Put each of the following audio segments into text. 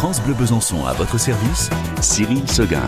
France Bleu Besançon à votre service, Cyril Seguin.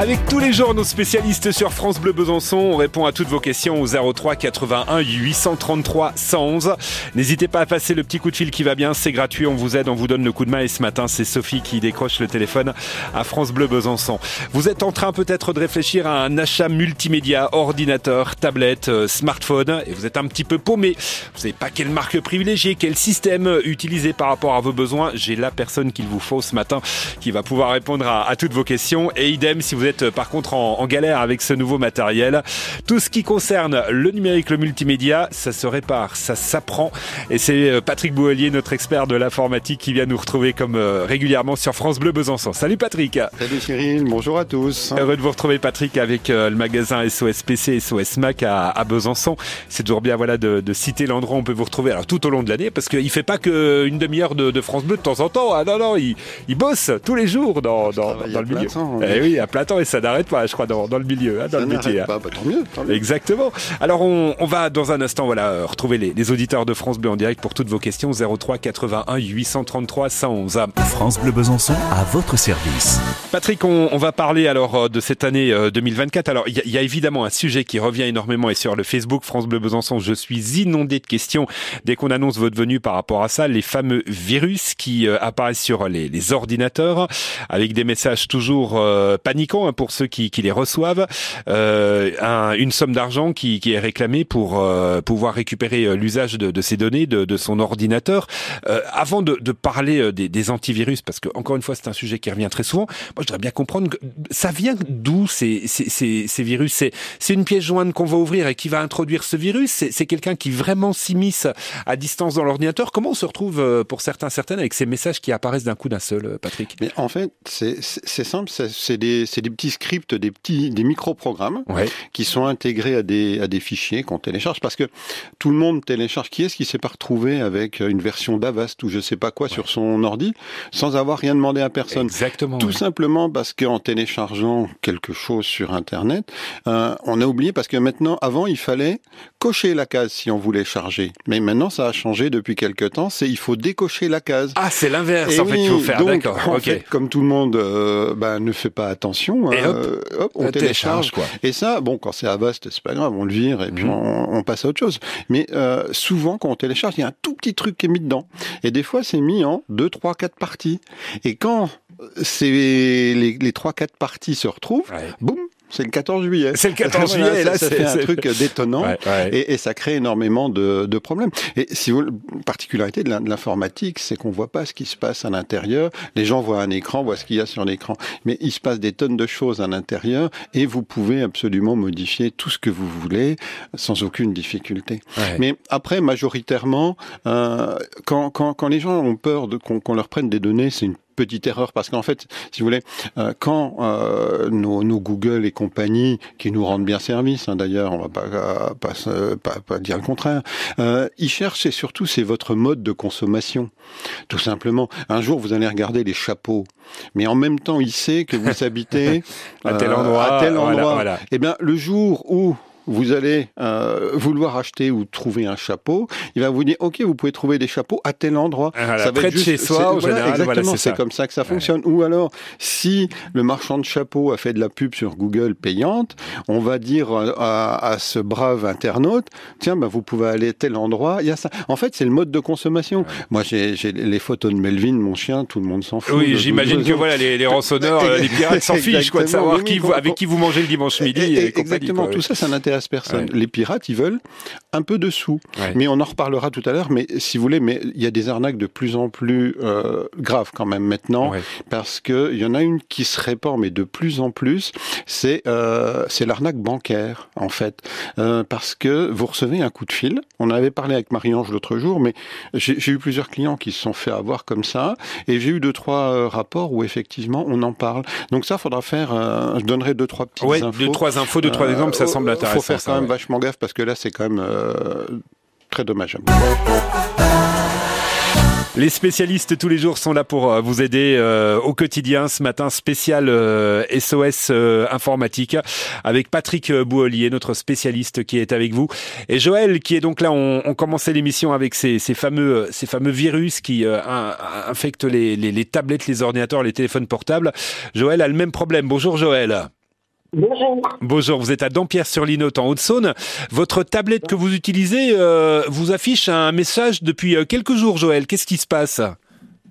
Avec tous les jours nos spécialistes sur France Bleu Besançon, on répond à toutes vos questions au 03 81 833 111. N'hésitez pas à passer le petit coup de fil qui va bien, c'est gratuit, on vous aide, on vous donne le coup de main et ce matin c'est Sophie qui décroche le téléphone à France Bleu Besançon. Vous êtes en train peut-être de réfléchir à un achat multimédia, ordinateur, tablette, euh, smartphone et vous êtes un petit peu paumé. Vous savez pas quelle marque privilégier, quel système utiliser par rapport à vos besoins. J'ai la personne qu'il vous faut ce matin qui va pouvoir répondre à, à toutes vos questions et idem si vous êtes euh, par contre en, en, galère avec ce nouveau matériel. Tout ce qui concerne le numérique, le multimédia, ça se répare, ça s'apprend. Et c'est euh, Patrick Bouelier, notre expert de l'informatique, qui vient nous retrouver comme euh, régulièrement sur France Bleu Besançon. Salut Patrick Salut Cyril, bonjour à tous Heureux de vous retrouver Patrick avec le magasin SOS PC SOS Mac à, à Besançon. C'est toujours bien voilà, de, de citer l'endroit où on peut vous retrouver alors, tout au long de l'année parce qu'il fait pas qu'une demi-heure de, de, France Bleu de temps en temps. Ah non, non, il, il bosse tous les jours dans, dans, dans le milieu. Temps, eh oui, à plein et ça n'arrête pas, je crois, dans, dans le milieu, hein, dans ça le métier. Pas, bah, tant, mieux, tant mieux. Exactement. Alors, on, on, va dans un instant voilà, retrouver les, les, auditeurs de France Bleu en direct pour toutes vos questions. 03 81 833 111. France Bleu Besançon à votre service. Patrick, on, on va parler alors de cette année 2024. Alors, il y, y, a évidemment un sujet qui revient énormément et sur le Facebook France Bleu Besançon, je suis inondé de questions dès qu'on annonce votre venue par rapport à ça. Les fameux virus qui euh, apparaissent sur les, les, ordinateurs avec des messages toujours euh, paniquants hein, pour ceux qui, les reçoivent. Euh, un, une somme d'argent qui, est réclamée pour euh, pouvoir récupérer euh, l'usage de, de, ces données de, son ordinateur. Avant de, parler des, antivirus, parce que encore une fois c'est un sujet qui revient très souvent, moi je voudrais bien comprendre que ça vient d'où ces, virus? C'est une pièce jointe qu'on va ouvrir et qui va introduire ce virus? C'est quelqu'un qui vraiment s'immisce à distance dans l'ordinateur? Comment on se retrouve pour certains certaines avec ces messages qui apparaissent d'un coup d'un seul, Patrick? En fait c'est simple, c'est des, des petits scripts, des petits des micro-programmes ouais. qui sont intégrés à des, à des fichiers qu'on télécharge parce que tout le monde télécharge. Qui est-ce qui s'est pas retrouvé avec une version d'Avast ou je sais pas quoi ouais. sur son ordi sans avoir rien demandé à personne? Exactement. Tout ouais. simplement parce qu'en téléchargeant quelque chose sur Internet, euh, on a oublié parce que maintenant, avant, il fallait cocher la case si on voulait charger. Mais maintenant, ça a changé depuis quelques temps. C'est il faut décocher la case. Ah, c'est l'inverse en oui, fait qu'il faut faire. D'accord. Okay. comme tout le monde euh, ben, ne fait pas attention, et hop, euh, hop on télécharge. quoi. Et ça, bon, quand c'est Avast, c'est pas grave, on le vire et puis mmh. on, on, passe à autre chose. Mais euh, souvent, quand on télécharge, il y a un tout petit truc qui est mis dedans. Et des fois, c'est mis en 2, 3, 4 parties. Et quand c'est les, 3, 4 parties se retrouvent, ouais. boum, c'est le 14 juillet. C'est le 14 juillet, et là, fait un truc détonnant, ouais, ouais. Et, et, ça crée énormément de, de, problèmes. Et si vous, particularité de l'informatique, c'est qu'on voit pas ce qui se passe à l'intérieur. Les gens voient un écran, voient ce qu'il y a sur l'écran, mais il se passe des tonnes de choses à l'intérieur, et vous pouvez absolument modifier tout ce que vous voulez sans aucune difficulté. Ouais. Mais après, majoritairement, euh, quand, quand, quand, les gens ont peur qu'on qu leur prenne des données, c'est une petite erreur parce qu'en fait, si vous voulez, euh, quand euh, nos, nos, Google et compagnie qui nous rendent bien service, hein, d'ailleurs, on va pas, euh, pas, pas, pas, dire le contraire, ils cherchent et surtout c'est votre mode de consommation, tout simplement. Un jour, vous allez regarder les chapeaux, mais en même temps, il sait que vous habitez à tel endroit. À tel endroit. Voilà, voilà. Eh bien, le jour où vous allez euh, vouloir acheter ou trouver un chapeau, il va vous dire ok, vous pouvez trouver des chapeaux à tel endroit. Ah, ça va être juste, chez soi, au voilà, général. Exactement, voilà, c'est comme ça que ça fonctionne. Ouais. Ou alors, si le marchand de chapeaux a fait de la pub sur Google payante, on va dire à, à ce brave internaute, tiens, bah, vous pouvez aller à tel endroit. Il y a ça. En fait, c'est le mode de consommation. Ouais. Moi, j'ai les photos de Melvin, mon chien, tout le monde s'en fout. Oui, j'imagine que voilà, les, les rançonneurs, les pirates s'en fichent quoi de savoir oui, qui vous, avec qui vous mangez le dimanche midi. Et, et exactement, tout ça, ça n'intéresse Ouais. Les pirates, ils veulent un peu de sous. Ouais. Mais on en reparlera tout à l'heure. Mais si vous voulez, mais il y a des arnaques de plus en plus euh, graves quand même maintenant, ouais. parce que il y en a une qui se répand, mais de plus en plus, c'est euh, c'est l'arnaque bancaire en fait, euh, parce que vous recevez un coup de fil. On avait parlé avec Marie-Ange l'autre jour, mais j'ai eu plusieurs clients qui se sont fait avoir comme ça, et j'ai eu deux trois rapports où effectivement on en parle. Donc ça, faudra faire. je donnerai deux trois petites infos. deux trois infos, deux trois exemples, ça semble intéressant. Faut faire ça, quand même ouais. vachement gaffe parce que là, c'est quand même euh, très dommageable. Les spécialistes tous les jours sont là pour euh, vous aider euh, au quotidien. Ce matin, spécial SOS euh, informatique avec Patrick Bouolier, notre spécialiste qui est avec vous, et Joël qui est donc là. On, on commençait l'émission avec ces, ces, fameux, ces fameux virus qui infectent les, les, les tablettes, les ordinateurs, les téléphones portables. Joël a le même problème. Bonjour Joël. Bonjour. Bonjour, vous êtes à Dampierre-sur-Linotte en Haute-Saône. Votre tablette que vous utilisez euh, vous affiche un message depuis euh, quelques jours, Joël. Qu'est-ce qui se passe?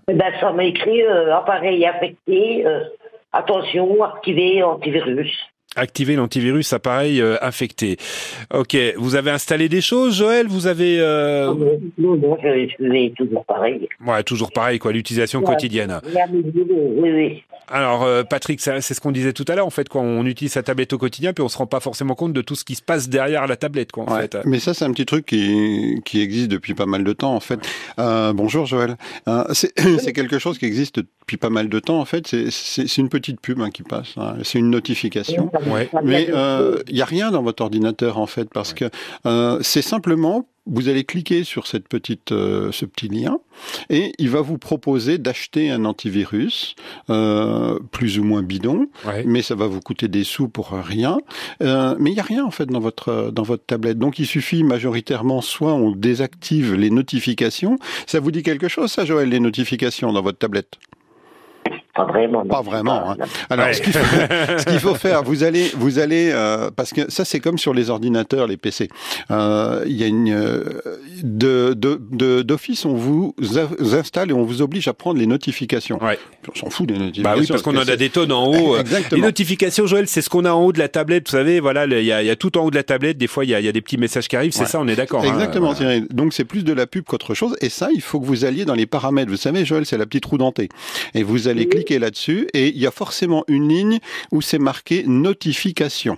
Eh ben, Ça m'a écrit euh, appareil affecté, euh, attention, activer antivirus. Activer l'antivirus appareil euh, infecté. Ok, vous avez installé des choses, Joël? Vous avez... Euh... Non, non, je toujours pareil. Ouais, toujours pareil, quoi, l'utilisation Ouais. quotidienne. Oui, oui. Alors, euh, Patrick, c'est ce qu'on disait tout à l'heure, en fait, quand on utilise sa tablette au quotidien, puis on se rend pas forcément compte de tout ce qui se passe derrière la tablette, quoi, en Ouais. fait. Mais ça, c'est un petit truc qui, qui existe depuis pas mal de temps, en fait. Euh, bonjour, Joël. Euh, c'est c'est quelque chose qui existe depuis pas mal de temps, en fait. C'est- une petite pub hein, qui passe. hein. C'est une notification. Ouais. Mais euh, il n'y a rien dans votre ordinateur, en fait, parce que euh, c'est simplement, vous allez cliquer sur cette petite, euh, ce petit lien, et il va vous proposer d'acheter un antivirus, euh, plus ou moins bidon, Ouais. mais ça va vous coûter des sous pour rien. Euh, mais il n'y a rien en fait dans votre dans votre tablette. Donc il suffit majoritairement soit on désactive les notifications. Ça vous dit quelque chose ça, Joël, les notifications dans votre tablette? Pas vraiment. non. Pas vraiment. Hein. Non. Alors Ouais. ce qu'il faut, ce qu'il faut faire, vous allez vous allez euh, parce que ça c'est comme sur les ordinateurs, les PC. Euh, Il y a une euh, de de- de- d'office on vous installe et on vous oblige à prendre les notifications. Ouais. On s'en fout des notifications. Bah oui, parce qu'on en a des tonnes en haut. Exactement. Les notifications, Joël, c'est ce qu'on a en haut de la tablette. Vous savez, voilà, il y a, il y a tout en haut de la tablette. Des fois, il y a, il y a des petits messages qui arrivent. C'est Ouais. ça, on est d'accord. hein, Exactement, voilà. Donc c'est plus de la pub qu'autre chose. Et ça, il faut que vous alliez dans les paramètres. Vous savez, Joël, c'est la petite roue dentée. Et vous allez cliquer là-dessus et il y a forcément une ligne où c'est marqué notification.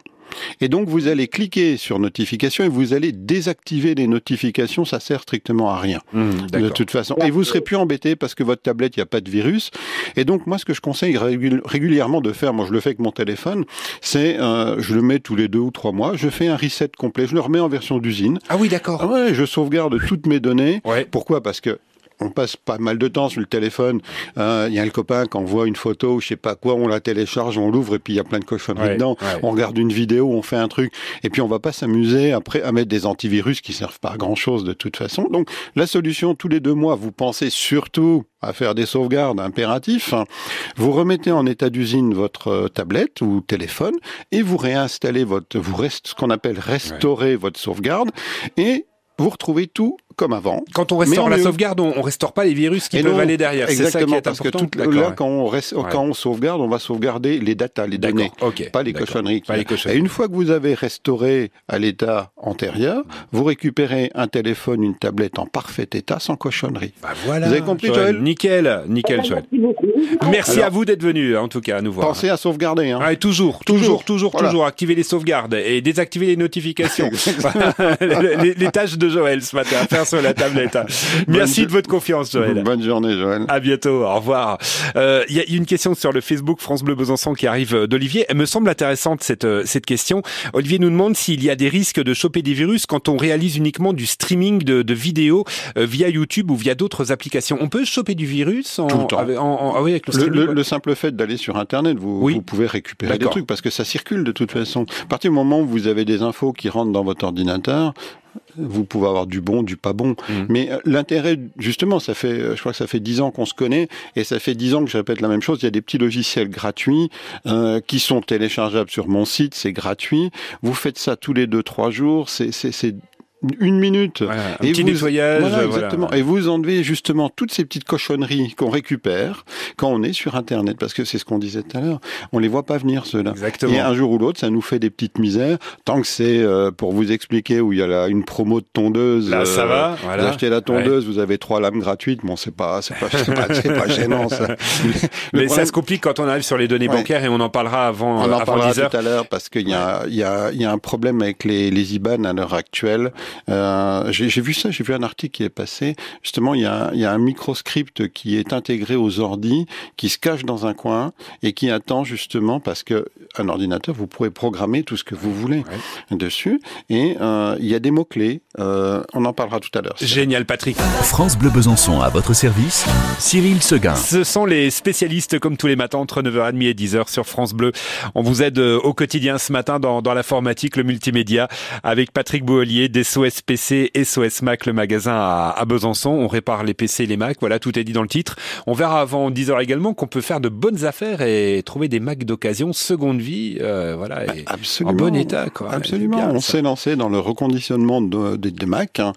Et donc vous allez cliquer sur notification et vous allez désactiver les notifications. Ça sert strictement à rien Hum, de toute façon. Et vous serez plus embêté parce que votre tablette, il n'y a pas de virus. Et donc, moi, ce que je conseille régul- régulièrement de faire, moi, je le fais avec mon téléphone, c'est, euh, je le mets tous les deux ou trois mois, je fais un reset complet, je le remets en version d'usine. Ah oui, d'accord. Ah ouais, je sauvegarde toutes mes données. Ouais. Pourquoi? Parce que on passe pas mal de temps sur le téléphone. Euh, Il y a le copain qui envoie une photo, je sais pas quoi, on la télécharge, on l'ouvre et puis il y a plein de cochonneries Ouais, dedans. ouais. On regarde une vidéo, on fait un truc, et puis on va pas s'amuser après à mettre des antivirus qui servent pas à grand chose de toute façon. Donc la solution, tous les deux mois, vous pensez surtout à faire des sauvegardes impératifs. Vous remettez en état d'usine votre euh, tablette ou téléphone et vous réinstallez votre, vous reste ce qu'on appelle restaurer votre sauvegarde et vous retrouvez tout comme avant. Quand on restaure la mieux. sauvegarde, on, on restaure pas les virus qui Et peuvent non, aller derrière. Ça qui Exactement, est parce que tout, là, quand on, reste, Ouais. quand on sauvegarde, on va sauvegarder les datas, les données. Pas les cochonneries. Pas les Et cochonneries. une fois que vous avez restauré à l'état antérieur, vous récupérez un téléphone, une tablette en parfait état, sans cochonnerie. Bah voilà. Vous avez compris, Joël Nickel, nickel, Joël. Merci beaucoup. Merci Alors- à vous d'être venu, en tout cas, à nous voir. Pensez à sauvegarder. Hein. Ouais, toujours, toujours, toujours, Voilà. toujours. Activer les sauvegardes et désactiver les notifications. les, les- les tâches de Joël ce matin à faire sur la tablette. Merci de votre confiance, Joël. Bonne journée, Joël. À bientôt, au revoir. Euh, Il y a une question sur le Facebook France Bleu Besançon qui arrive euh, d'Olivier. Elle me semble intéressante cette euh, cette question. Olivier nous demande s'il y a des risques de choper des virus quand on réalise uniquement du streaming de, de vidéos euh, via YouTube ou via d'autres applications. On peut choper du virus en, Tout le temps. avec, en- en- ah oui, avec le Le, streaming. le- le simple fait d'aller sur Internet, vous, Oui. vous pouvez récupérer des trucs parce que ça circule de toute façon. À partir du moment où vous avez des infos qui rentrent dans votre ordinateur, vous pouvez avoir du bon, du pas bon. Mhm. Mais euh, l'intérêt, justement, ça fait, euh, je crois que ça fait dix ans qu'on se connaît et ça fait dix ans que je répète la même chose. Il y a des petits logiciels gratuits euh, qui sont téléchargeables sur mon site, c'est gratuit. Vous faites ça tous les deux, trois jours, c'est une minute. Voilà, un Et petit vous- nettoyage. Voilà, euh, exactement. Et vous enlevez justement toutes ces petites cochonneries qu'on récupère quand on est sur Internet, parce que c'est ce qu'on disait tout à l'heure. On les voit pas venir ceux-là. Exactement. Et un jour ou l'autre, ça nous fait des petites misères. Tant que c'est euh, pour vous expliquer où il y a là une promo de tondeuse. Là, ça euh, va, Vous achetez la tondeuse, vous avez trois lames gratuites. Bon, c'est pas, c'est pas, c'est pas, pas gênant ça. Mais ça se complique quand on arrive sur les données Ouais. bancaires et on en parlera avant, on euh, en avant parlera 10 heures. tout à l'heure parce qu'il y a, il y, a, il y a un problème avec les, les IBAN à l'heure actuelle. Euh, j'ai vu ça, j'ai vu un article qui est passé. Justement, il y a, il y a un microscript qui est intégré aux ordis, qui se cache dans un coin et qui attend justement parce que un ordinateur, vous pouvez programmer tout ce que vous voulez dessus. Et euh, il y a des mots clés. Euh, on en parlera tout à l'heure. Génial, Patrick. France Bleu Besançon à votre service. Cyril Seguin. Ce sont les spécialistes comme tous les matins entre 9h30 et 10h sur France Bleu. On vous aide au quotidien ce matin dans, dans l'informatique, le multimédia avec Patrick Bouhelier d'SOS PC, SOS Mac, le magasin à, à, Besançon. On répare les PC et les Mac. Voilà, tout est dit dans le titre. On verra avant 10h également qu'on peut faire de bonnes affaires et trouver des Macs d'occasion, seconde vie, euh, voilà, et Absolument. en bon état. Quoi. Absolument. Bien, on s'est lancé dans le reconditionnement de- des des Mac. hein,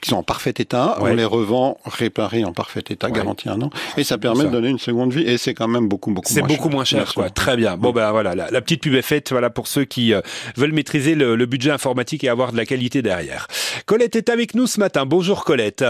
qui sont en parfait état, Ouais. on les revend réparés en parfait état, Ouais. un an, et ça permet Ça. de donner une seconde vie, et c'est quand même beaucoup, beaucoup C'est moins beaucoup cher. moins cher, quoi. Très bien. Bon, ben voilà, la, la petite pub est faite, voilà, pour ceux qui euh, veulent maîtriser le, le budget informatique et avoir de la qualité derrière. Colette est avec nous ce matin. Bonjour Colette.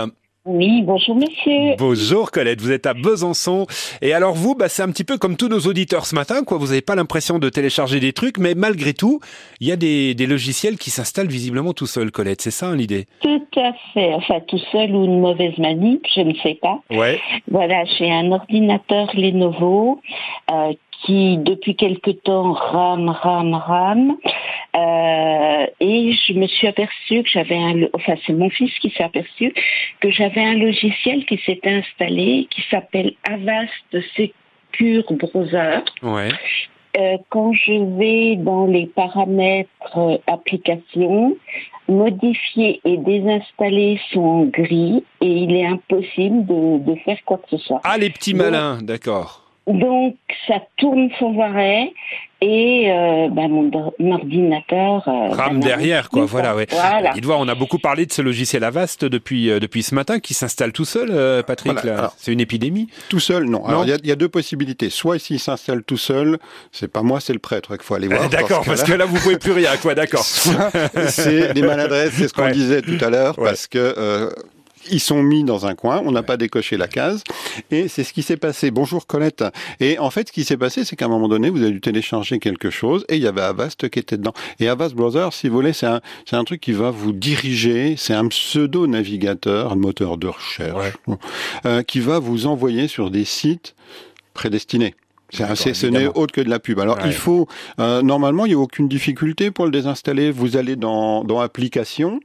Oui, bonjour monsieur. Bonjour Colette, vous êtes à Besançon. Et alors vous, bah, c'est un petit peu comme tous nos auditeurs ce matin, quoi. Vous n'avez pas l'impression de télécharger des trucs, mais malgré tout, il y a des, des logiciels qui s'installent visiblement tout seuls, Colette. C'est ça hein, l'idée? Tout à fait. Enfin, tout seul ou une mauvaise manip, je ne sais pas. Ouais. Voilà, j'ai un ordinateur Lenovo euh, qui, depuis quelque temps, rame, rame, rame. Euh, et je me suis aperçue que j'avais un... Enfin, c'est mon fils qui s'est aperçu que j'avais un logiciel qui s'était installé qui s'appelle Avast Secure Browser. Ouais. Euh, quand je vais dans les paramètres euh, applications, modifier et désinstaller sont en gris et il est impossible de, de faire quoi que ce soit. Ah, les petits malins, d'accord. Donc ça tourne sans arrêt et euh, ben, mon, ordinateur euh, Rame n'arrive derrière, quoi. Voilà, ouais. Voilà. Il doit, on a beaucoup parlé de ce logiciel Avast depuis, euh, depuis ce matin qui s'installe tout seul, euh, Patrick. Voilà, C'est une épidémie. Tout seul, non. Non. Alors, il y a- il y, a deux possibilités. Soit s'il s'installe tout seul, c'est pas moi, c'est le prêtre qu'il faut aller voir. Euh, d'accord, parce que là, vous pouvez plus rien, quoi. D'accord. c'est des maladresses, c'est ce qu'on Ouais. disait tout à l'heure, Ouais. parce que euh, ils sont mis dans un coin, on n'a pas décoché la case, et c'est ce qui s'est passé. Bonjour Colette. Et en fait, ce qui s'est passé, c'est qu'à un moment donné, vous avez dû télécharger quelque chose, et il y avait Avast qui était dedans. Et Avast Browser, si vous voulez, c'est un, c'est un truc qui va vous diriger, c'est un pseudo-navigateur, un moteur de recherche, euh, qui va vous envoyer sur des sites prédestinés. C'est ce n'est autre que de la pub. Alors Ouais. il faut, euh, normalement, il n'y a aucune difficulté pour le désinstaller. Vous allez dans, dans Applications.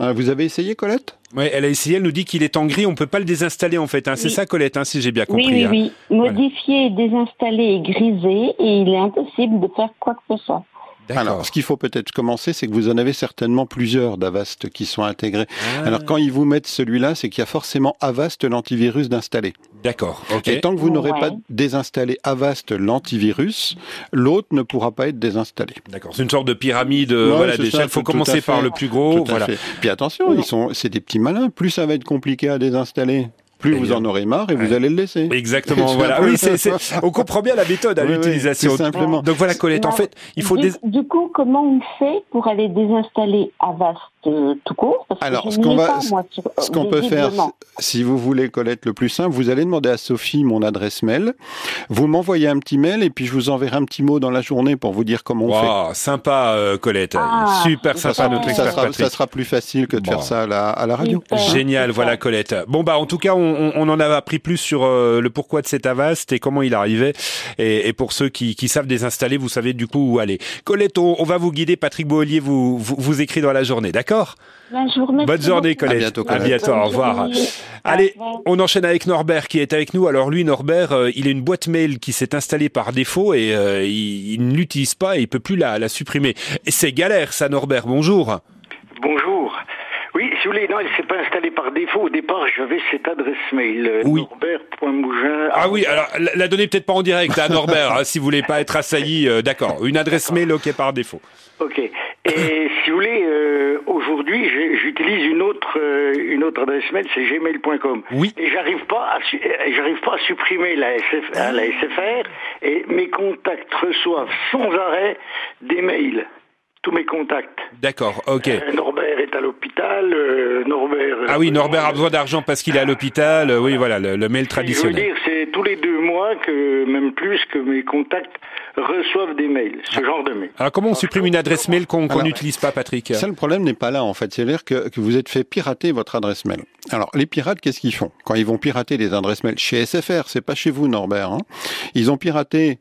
Euh, vous avez essayé, Colette? Ouais, elle a essayé, elle nous dit qu'il est en gris, on peut pas le désinstaller en fait. Hein. C'est Oui. ça, Colette, hein, si j'ai bien Oui, compris. oui, hein. oui. Modifier et désinstaller est grisé et il est impossible de faire quoi que ce soit. D'accord. Alors, ce qu'il faut peut-être commencer, c'est que vous en avez certainement plusieurs d'Avast qui sont intégrés. Ah, Alors, quand ils vous mettent celui-là, c'est qu'il y a forcément Avast l'antivirus d'installer. D'accord, ok. Et tant que vous n'aurez Ouais. pas désinstallé Avast l'antivirus, l'autre ne pourra pas être désinstallé. D'accord. C'est une sorte de pyramide. euh, Ouais, voilà, déjà, il faut tout- commencer par le plus gros. Tout à voilà. fait. Puis attention, ils sont, c'est des petits malins. Plus ça va être compliqué à désinstaller, plus Eh vous bien. en aurez marre et vous Ouais. allez le laisser. Exactement, voilà. Oui, c'est, c'est- on comprend bien la méthode à Oui, oui, l'utilisation. c'est simplement. Donc voilà, Colette, en Non. fait, il faut du, dés- du coup, comment on fait pour aller désinstaller Avast? Euh, tout court Parce que Alors, ce qu'on va- pas, moi, sur- Ce qu'on peut faire, si vous voulez, Colette, le plus simple, vous allez demander à Sophie mon adresse mail. Vous m'envoyez un petit mail et puis je vous enverrai un petit mot dans la journée pour vous dire comment on fait. Wow, sympa, euh, Colette. Ah, Super ça sympa, sera- notre ça, expert sera, Patrick. ça sera plus facile que de Bon. faire ça à la, à la radio. Super. Génial, Super. voilà Colette. Bon bah en tout cas on, on- on en a appris plus sur euh, le pourquoi de cet Avast et comment il arrivait. Et, et pour ceux qui, qui savent désinstaller, vous savez du coup où aller. Colette, on, on va vous guider. Patrick Boelier vous, vous, vous écrit dans la journée, d'accord? Remercie Bonne journée. Colette. À bientôt, À bientôt, au revoir. journée. Allez, on enchaîne avec Norbert qui est avec nous. Alors lui, Norbert, euh, il a une boîte mail qui s'est installée par défaut et euh, il, il ne l'utilise pas et il peut plus la, la supprimer. Et c'est galère ça, Norbert. Bonjour. Bonjour. Oui, si vous voulez, non, elle s'est pas installée par défaut. Au départ, j'avais cette adresse mail, euh, Oui. norbert.mougin. Ah oui, alors la, la donnez peut-être pas en direct à Norbert, hein, si vous voulez pas être assailli. euh, D'accord, une adresse mail ok par défaut. Ok. Et si vous voulez, euh, aujourd'hui, j'utilise une autre, euh, une autre adresse mail, c'est gmail.com. Oui. Et j'arrive pas à, j'arrive pas à supprimer la, SF, la SFR et mes contacts reçoivent sans arrêt des mails. Tous mes contacts. D'accord, ok. Euh, Norbert est à l'hôpital. euh, Norbert. Ah oui, Norbert a besoin d'argent parce qu'il est à l'hôpital. euh, Oui, voilà, le, le mail Je veux traditionnel. dire, c'est tous les deux mois que, même plus, que mes contacts reçoivent des mails, ce genre de mails. Alors comment on supprime une adresse mail qu'on n'utilise pas, Patrick Ça, le problème n'est pas là, en fait. C'est-à-dire que, que vous êtes fait pirater votre adresse mail. Alors, les pirates, qu'est-ce qu'ils font? Quand ils vont pirater les adresses mail chez SFR, c'est pas chez vous, Norbert. hein. Ils ont piraté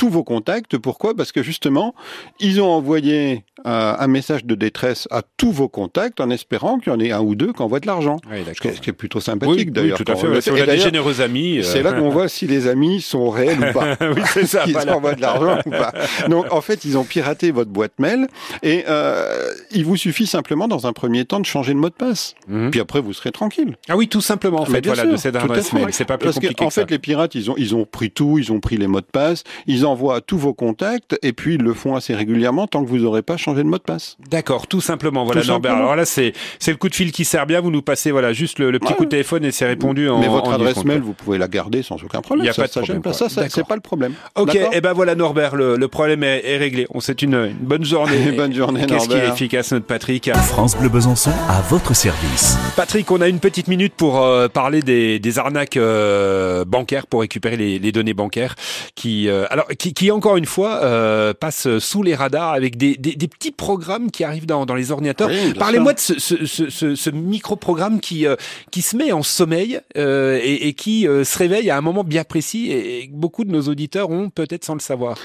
tous vos contacts. Pourquoi? Parce que justement, ils ont envoyé euh, un message de détresse à tous vos contacts en espérant qu'il y en ait un ou deux qui envoient de l'argent. Oui, Ce qui est- plutôt sympathique oui, d'ailleurs. tout à quand fait. on Si a des généreux amis. euh, C'est là qu'on voit si les amis sont réels ou pas. oui, c'est ça. Ils voilà. envoient de l'argent ou pas. Donc en fait, ils ont piraté votre boîte mail et euh, il vous suffit simplement dans un premier temps de changer le mot de passe. Mhm. Puis après, vous serez tranquille. Ah oui, tout simplement, en fait, voilà, sûr, de cette adresse mail. C'est pas plus Parce compliqué que, en que ça. fait, les pirates, ils ont, ils ont pris tout, ils ont pris les mots de passe, ils envoient à tous vos contacts et puis ils le font assez régulièrement tant que vous n'aurez pas changé de mot de passe. D'accord, tout simplement. Voilà, Tout Norbert. simplement. Alors là, c'est c'est le coup de fil qui sert bien. Vous nous passez voilà juste le, le petit Ouais. coup de téléphone et c'est répondu en Mais votre en adresse mail, vous pouvez la garder sans aucun problème. Il y a ça, pas de ça problème, pas. Ça, c'est pas le problème. Ok, et ben voilà Norbert, le, le problème est, est réglé. On souhaite une, une bonne journée. Bonne journée, Qu'est-ce qu'il est efficace notre Patrick. France Bleu Besançon à votre service. Patrick, on a une petite minute pour euh, parler des, des arnaques euh, bancaires pour récupérer les, les données bancaires qui, euh, alors, qui, qui encore une fois euh, passent sous les radars avec des, des, des petits programmes qui arrivent dans, dans les ordinateurs. Oui, Parlez-moi de ce, ce, ce, ce, ce micro-programme qui, euh, qui se met en sommeil euh, et, et qui euh, se réveille à un moment bien précis et, et beaucoup de nos auditeurs ont peut-être sans le savoir.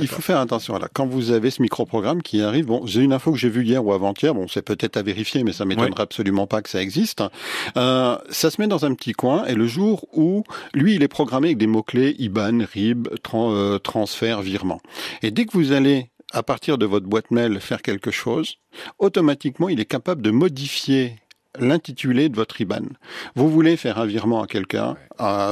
Il faut faire attention. Là. Quand vous avez ce micro-programme qui arrive, bon, j'ai une info que j'ai vue hier ou avant-hier, bon, c'est peut-être à vérifier, mais ça m'étonnerait absolument pas que ça existe. Euh, ça se met dans un petit coin, et le jour où, lui, il est programmé avec des mots-clés IBAN, RIB, tran- euh, transfert, virement. Et dès que vous allez à partir de votre boîte mail faire quelque chose, automatiquement, il est capable de modifier l'intitulé de votre IBAN. Vous voulez faire un virement à quelqu'un,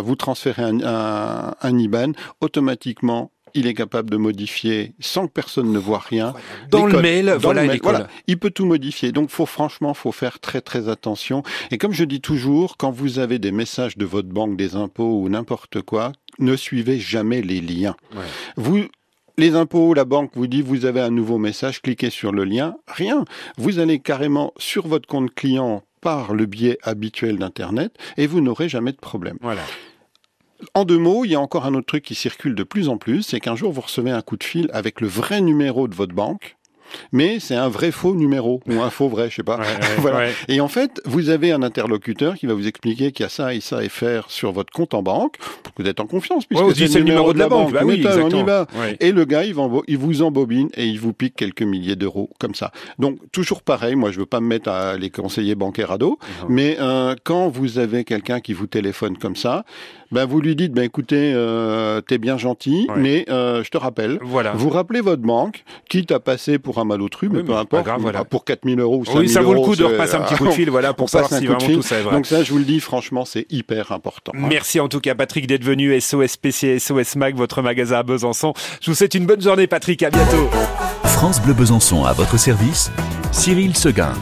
vous transférez un, un, un IBAN, automatiquement, il est capable de modifier sans que personne ne voit rien. Dans les le codes. mail, Dans voilà, le les mail, codes. voilà. Il peut tout modifier. Donc, faut franchement, faut faire très très attention. Et comme je dis toujours, quand vous avez des messages de votre banque, des impôts ou n'importe quoi, ne suivez jamais les liens. Ouais. Vous les impôts, la banque vous dit vous avez un nouveau message, cliquez sur le lien. Rien. Vous allez carrément sur votre compte client par le biais habituel d'Internet et vous n'aurez jamais de problème. Voilà. En deux mots, il y a encore un autre truc qui circule de plus en plus, c'est qu'un jour vous recevez un coup de fil avec le vrai numéro de votre banque, mais c'est un vrai faux numéro ou un faux vrai, je sais pas. Ouais, ouais, Voilà. ouais. Et en fait, vous avez un interlocuteur qui va vous expliquer qu'il y a ça et ça à faire sur votre compte en banque, pour que vous êtes en confiance, puisque c'est le numéro de la banque. Bah oui, on y va. Et le gars, il, va embo- il vous embobine et il vous pique quelques milliers d'euros comme ça. Donc toujours pareil, moi je veux pas me mettre à les conseillers bancaires à dos, mais euh, quand vous avez quelqu'un qui vous téléphone comme ça, ben vous lui dites, ben écoutez, euh, t'es bien gentil, Ouais. mais euh, je te rappelle, Voilà. vous rappelez votre banque, quitte à passer pour un malotru, mais Oui, peu mais importe, grave, voilà. pour 4000 euros ou 5000 Oui, ça vaut le euros, coup de repasser un petit coup de fil, voilà, pour savoir si coup de vraiment fil. tout ça est vrai. Donc ça, je vous le dis, franchement, c'est hyper important. Merci en tout cas Patrick d'être venu SOS PC SOS Mag votre magasin à Besançon. Je vous souhaite une bonne journée Patrick, à bientôt. France Bleu Besançon à votre service. Cyril Seguin.